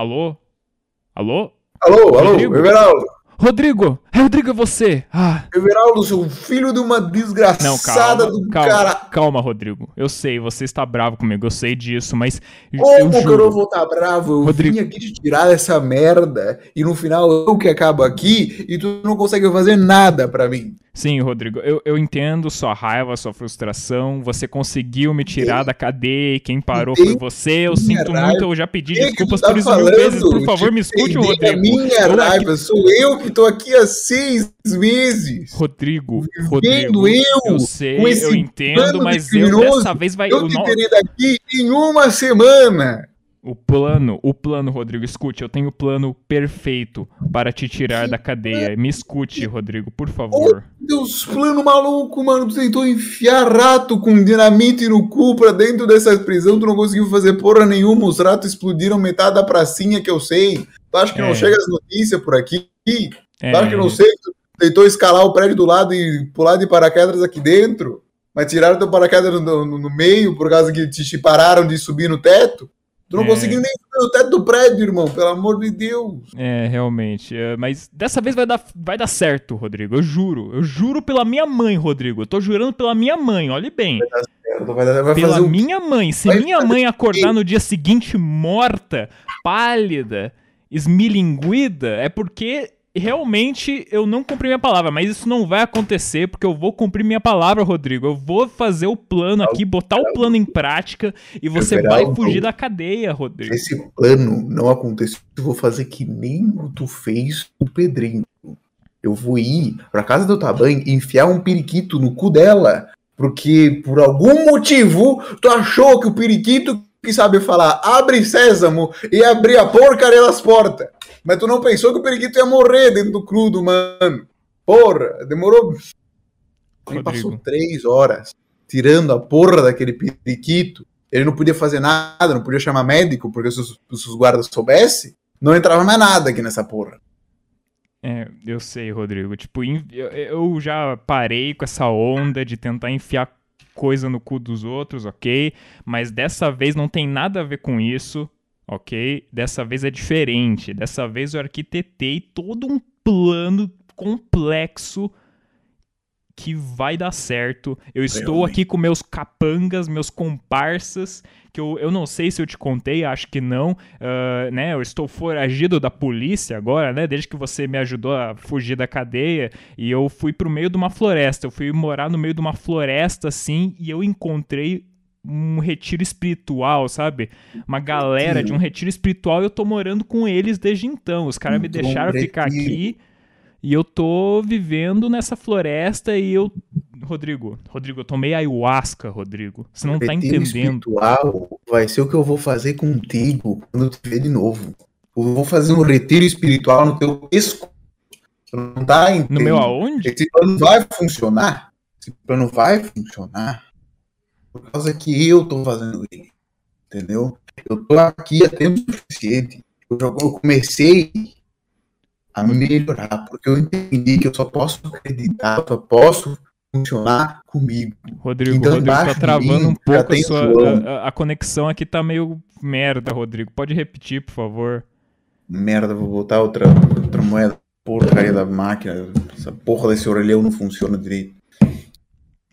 Alô? Alô? Alô, alô, Rodrigo? Everaldo. Rodrigo! Rodrigo, é você! Ah, Everaldo, seu filho de uma desgraçada não, calma, do calma, cara. calma, Rodrigo. Eu sei, você está bravo comigo, eu sei disso, mas Como eu que eu não vou estar bravo? Eu Rodrigo. vim aqui te tirar dessa merda e no final eu que acabo aqui e tu não consegue fazer nada pra mim. Sim, Rodrigo, eu, eu entendo sua raiva, sua frustração. Você conseguiu me tirar da cadeia e quem parou foi você. Eu sinto raiva. muito, eu já pedi O que que desculpas tu tá por isso mil falando? vezes. Por favor, me Te escute, Rodrigo. A minha Eu aqui- raiva, sou eu que tô aqui há seis meses. Rodrigo, Rodrigo, eu, eu sei, eu entendo, mas eu dessa vez vai. Eu te terei daqui em uma semana. O plano, o plano, Rodrigo, escute, eu tenho o plano perfeito para te tirar da cadeia. Me escute, Rodrigo, por favor. Deus, plano maluco, mano. Tu tentou enfiar rato com dinamite no cu pra dentro dessa prisão. Tu não conseguiu fazer porra nenhuma. Os ratos explodiram metade da pracinha que eu sei. Tu acha que É. não chega as notícias por aqui? Tu É, acha que eu não sei? Tu tentou escalar o prédio do lado e pular de paraquedas aqui dentro? Mas tiraram teu paraquedas no, no- no meio por causa que te pararam de subir no teto? Tu não É. conseguiu nem subir no teto do prédio, irmão. Pelo amor de Deus. É, realmente. é, mas dessa vez vai dar, vai dar certo, Rodrigo. Eu juro. Eu juro pela minha mãe, Rodrigo. Eu tô jurando pela minha mãe, olhe bem. Vai, vai Pela fazer o minha mãe. Se Vai minha mãe o acordar no dia seguinte morta, pálida, esmilinguida, é porque realmente eu não cumpri minha palavra. Mas isso não vai acontecer porque eu vou cumprir minha palavra, Rodrigo. Eu vou fazer o plano aqui, botar o plano em prática e você vai fugir da cadeia, Rodrigo. Se esse plano não acontecer, eu vou fazer que nem tu fez o Pedrinho. Eu vou ir pra casa do Tabanho e enfiar um periquito no cu dela. Porque por algum motivo tu achou que o periquito que sabe falar abre sésamo e abrir a porcaria das portas. Mas tu não pensou que o periquito ia morrer dentro do crudo, mano. Porra, demorou. Ele passou três horas tirando a porra daquele periquito. Ele não podia fazer nada, não podia chamar médico, porque se os, se os guardas soubessem, não entrava mais nada aqui nessa porra. É, eu sei, Rodrigo. Tipo, eu já parei com essa onda de tentar enfiar coisa no cu dos outros, ok? Mas dessa vez não tem nada a ver com isso, ok? Dessa vez é diferente. Dessa vez eu arquitetei todo um plano complexo que vai dar certo. Eu estou aqui com meus capangas, meus comparsas, que eu, eu não sei se eu te contei, acho que não, ah, né? Eu estou foragido da polícia agora, né? Desde que você me ajudou a fugir da cadeia e eu fui pro meio de uma floresta. Eu fui morar no meio de uma floresta assim e eu encontrei um retiro espiritual, sabe? Uma galera de um retiro espiritual e eu tô morando com eles desde então. Os caras me deixaram ficar aqui e eu tô vivendo nessa floresta e eu. Rodrigo, Rodrigo, eu tomei ayahuasca, Rodrigo. Você não tá Retiro entendendo. espiritual vai ser o que eu vou fazer contigo quando eu te ver de novo. Eu vou fazer um retiro espiritual no teu pescoço. Não tá entendendo? No meu aonde? Esse plano vai funcionar. Esse plano vai funcionar por causa que eu tô fazendo ele. Entendeu? Eu tô aqui há tempo suficiente. Eu, já- eu comecei a melhorar, porque eu entendi que eu só posso acreditar, só posso funcionar comigo. Rodrigo, Então, Rodrigo, tá travando mim um pouco a sua. A- a conexão aqui tá meio merda, Rodrigo. Pode repetir, por favor. Merda, vou botar outra, outra moeda. Porcaria da máquina. Essa porra desse orelhão não funciona direito.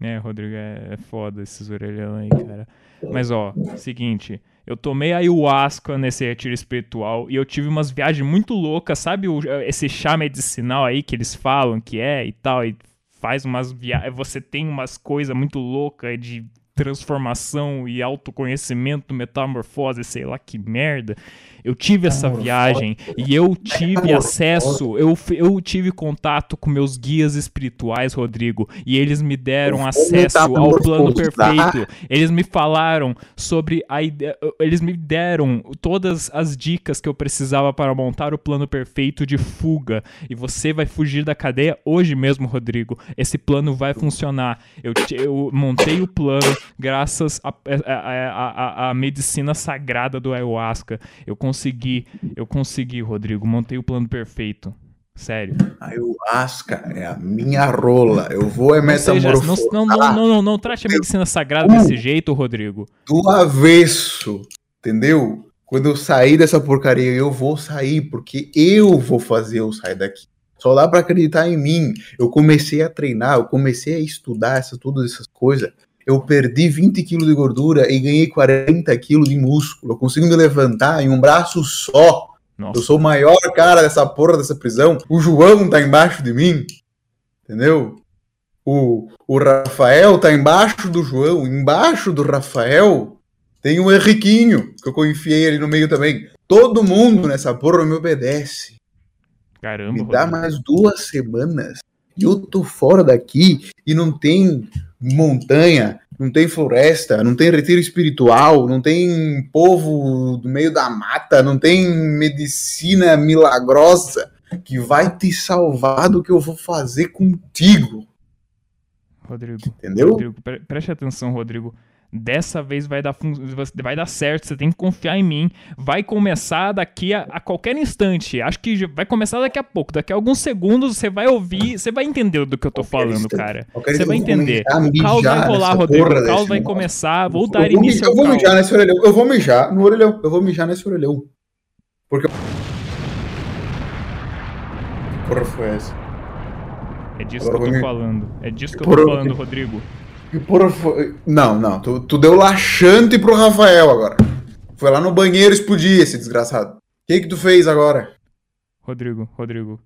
É, Rodrigo, é, é foda esses orelhão aí, cara. Mas ó, seguinte, eu tomei ayahuasca nesse retiro espiritual e eu tive umas viagens muito loucas, sabe o- esse chá medicinal aí que eles falam que é e tal, e faz umas viagens, você tem umas coisas muito loucas de transformação e autoconhecimento, metamorfose, sei lá que merda. Eu tive essa viagem e eu tive acesso, eu, eu tive contato com meus guias espirituais, Rodrigo, e eles me deram acesso ao plano perfeito. Eles me falaram sobre a ideia, eles me deram todas as dicas que eu precisava para montar o plano perfeito de fuga. E você vai fugir da cadeia hoje mesmo, Rodrigo. Esse plano vai funcionar. Eu, eu montei o plano graças à a, a, a medicina sagrada do ayahuasca. Eu consegui, eu consegui, Rodrigo. Montei o plano perfeito. Sério. Ayahuasca é a minha rola. Eu vou é seja, não, não, não, não, não, não trate a medicina sagrada desse jeito, Rodrigo. do avesso. Entendeu? Quando eu sair dessa porcaria, eu vou sair, porque eu vou fazer eu sair daqui. Só dá para acreditar em mim. Eu comecei a treinar, eu comecei a estudar essa, todas essas coisas. Eu perdi 20 quilos de gordura e ganhei 40 quilos de músculo. Eu consigo me levantar em um braço só. Nossa. Eu sou o maior cara dessa porra dessa prisão. O João tá embaixo de mim. Entendeu? O, o Rafael tá embaixo do João. Embaixo do Rafael tem o Henriquinho, que eu confiei ali no meio também. Todo mundo nessa porra me obedece. Caramba, Me dá Rodrigo. mais duas semanas e eu tô fora daqui e não tem montanha, não tem floresta, não tem retiro espiritual, não tem povo do meio da mata, não tem medicina milagrosa que vai te salvar do que eu vou fazer contigo, Rodrigo. entendeu? Rodrigo, pre- preste atenção, Rodrigo. Dessa vez vai dar, vai dar certo, você tem que confiar em mim. Vai começar daqui a, a qualquer instante. Acho que vai começar daqui a pouco. Daqui a alguns segundos você vai ouvir, você vai entender do que eu tô Qualquer falando, instante. cara. Qualquer Você vai entender. O caos vai rolar, Rodrigo. O caos vai negócio. começar. Vou Eu dar vou, início eu vou mijar nesse orelhão, eu vou mijar no orelhão, eu vou mijar nesse orelhão. Porque. Que porra foi essa? É disso Agora que eu tô vou falando. É disso que eu tô falando, Rodrigo. Foi? Não, não, tu, tu deu laxante pro Rafael agora. Foi lá no banheiro explodir esse desgraçado. O que que tu fez agora? Rodrigo, Rodrigo.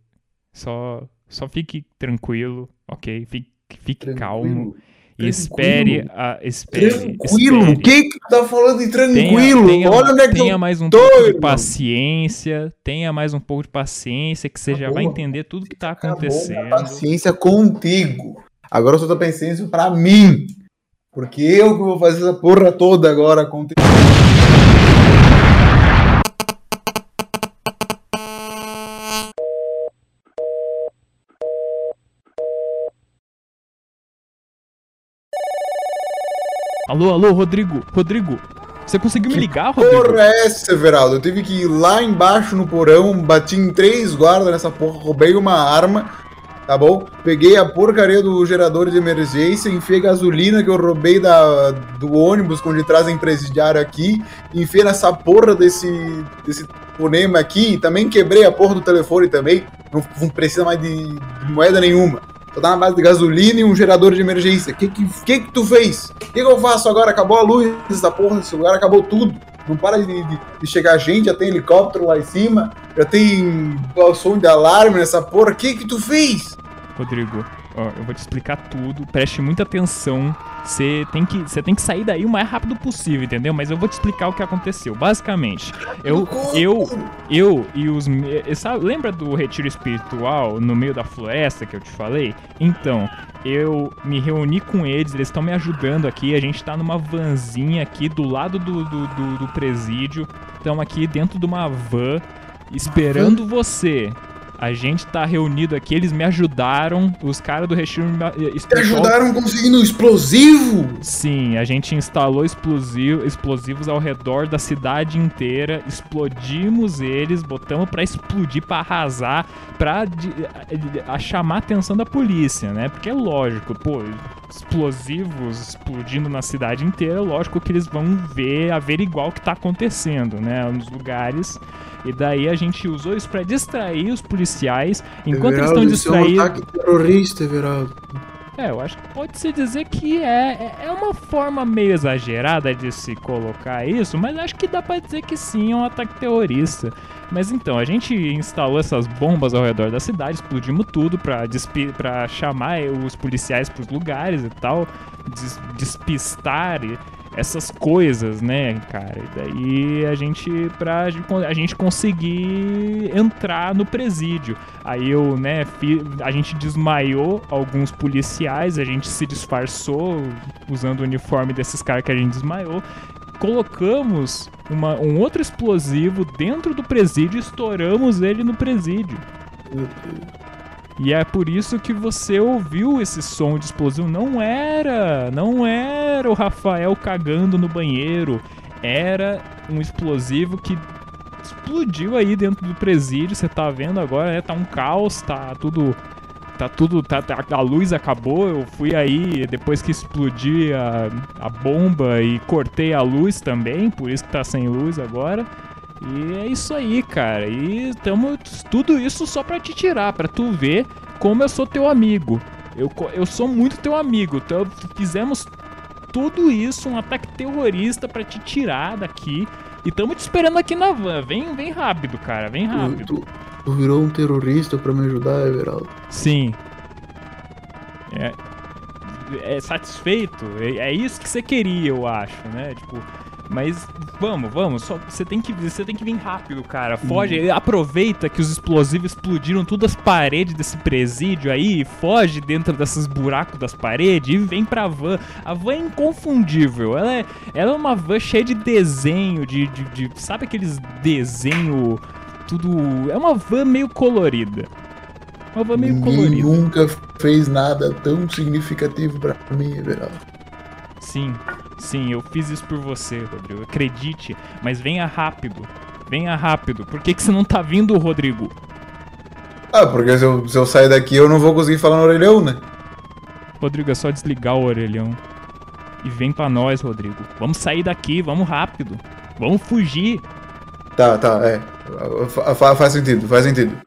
Só, só fique tranquilo, ok? Fique, fique calmo. Tranquilo. E espere, a, espere, Tranquilo? O que que tu tá falando de Tenha, tranquilo? tenha, Olha onde é que tenha mais um tô, pouco de irmão. paciência, tenha mais um pouco de paciência, que você já vai entender tudo que tá minha acontecendo. paciência contigo. Agora eu só tô paciência pra mim. Porque eu que vou fazer essa porra toda agora contigo. Alô, alô, Rodrigo, Rodrigo. Você conseguiu me ligar, Rodrigo? Porra é essa, Everaldo? Eu tive que ir lá embaixo no porão, bati em três guardas nessa porra, roubei uma arma, tá bom? Peguei a porcaria do gerador de emergência, enfiei gasolina que eu roubei da, do ônibus onde trazem presidiário aqui, enfiei nessa porra desse, desse fonema aqui, também quebrei a porra do telefone também, não, não precisa mais de, moeda nenhuma. Só dá uma base de gasolina e um gerador de emergência. O que que, que que tu fez? O que, que eu faço agora? Acabou a luz dessa porra desse lugar, acabou tudo. Não para de, de- de chegar gente, já tem helicóptero lá em cima, já tem som de alarme nessa porra. O que que tu fez? Rodrigo, ó, eu vou te explicar tudo. Preste muita atenção. Você tem que, você tem que sair daí o mais rápido possível, entendeu? Mas eu vou te explicar o que aconteceu. Basicamente, eu, eu, eu e os. eh, Sabe, lembra do retiro espiritual no meio da floresta que eu te falei? Então, eu me reuni com eles, eles estão me ajudando aqui. A gente tá numa vanzinha aqui do lado do, do, do, do presídio. Estamos aqui dentro de uma van esperando você. A gente tá reunido aqui, eles me ajudaram. Os caras do retiro me- eh, espiritual ajudaram conseguindo um explosivo? Sim, a gente instalou explosivo- explosivos ao redor da cidade inteira, explodimos eles, botamos pra explodir, pra arrasar, pra de- a, a chamar a atenção da polícia, né? Porque é lógico, pô, explosivos explodindo na cidade inteira, lógico que eles vão ver, averiguar o que tá acontecendo, né? Nos lugares. E daí a gente usou isso pra distrair os policiais. Enquanto eles estão isso é um distraídos. ataque terrorista, Everaldo. É, eu acho que pode-se dizer que é, é- é uma forma meio exagerada de se colocar isso, mas acho que dá pra dizer que sim, é um ataque terrorista. Mas então, a gente instalou essas bombas ao redor da cidade, explodimos tudo pra, pra chamar os policiais pros lugares e tal, des- despistar essas coisas, né, cara? E daí a gente, pra a gente conseguir entrar no presídio. Aí eu, né, fi- a gente desmaiou alguns policiais, a gente se disfarçou usando o uniforme desses caras que a gente desmaiou. Colocamos uma- um outro explosivo dentro do presídio estouramos ele no presídio. E é por isso que você ouviu esse som de explosivo. Não era, não era o Rafael cagando no banheiro. Era um explosivo que explodiu aí dentro do presídio. Você tá vendo agora, né? Tá um caos, tá tudo. Tá tudo. Tá, tá- a luz acabou. Eu fui aí depois que explodi a, a bomba e cortei a luz também. Por isso que tá sem luz agora. E é isso aí, cara. E tamo tudo isso só pra te tirar, pra tu ver como eu sou teu amigo. Eu, eu sou muito teu amigo. Então, fizemos tudo isso, um ataque terrorista pra te tirar daqui. E tamo te esperando aqui na van. Vem, vem rápido, cara. Vem rápido. Tu, tu virou um terrorista pra me ajudar, Everaldo? Sim. É, é satisfeito? É, é isso que você queria, eu acho, né? Tipo, mas vamos, vamos. Só, você tem que você tem que vir rápido, cara. Foge, uhum. aproveita que os explosivos explodiram todas as paredes desse presídio aí, foge dentro desses buracos das paredes e vem pra van. A van é inconfundível. Ela é, ela é uma van cheia de desenho, de, de, de sabe aqueles desenho tudo. É uma van meio colorida. Uma van meio Ninguém colorida. nunca fez nada tão significativo para mim, Everaldo. Sim, sim, eu fiz isso por você, Rodrigo. Acredite, mas venha rápido. Venha rápido. Por que, que você não tá vindo, Rodrigo? Ah, porque se eu, se eu sair daqui eu não vou conseguir falar no orelhão, né? Rodrigo, é só desligar o orelhão. E vem pra nós, Rodrigo. Vamos sair daqui, vamos rápido. Vamos fugir. Tá, tá, é. Faz sentido, faz sentido.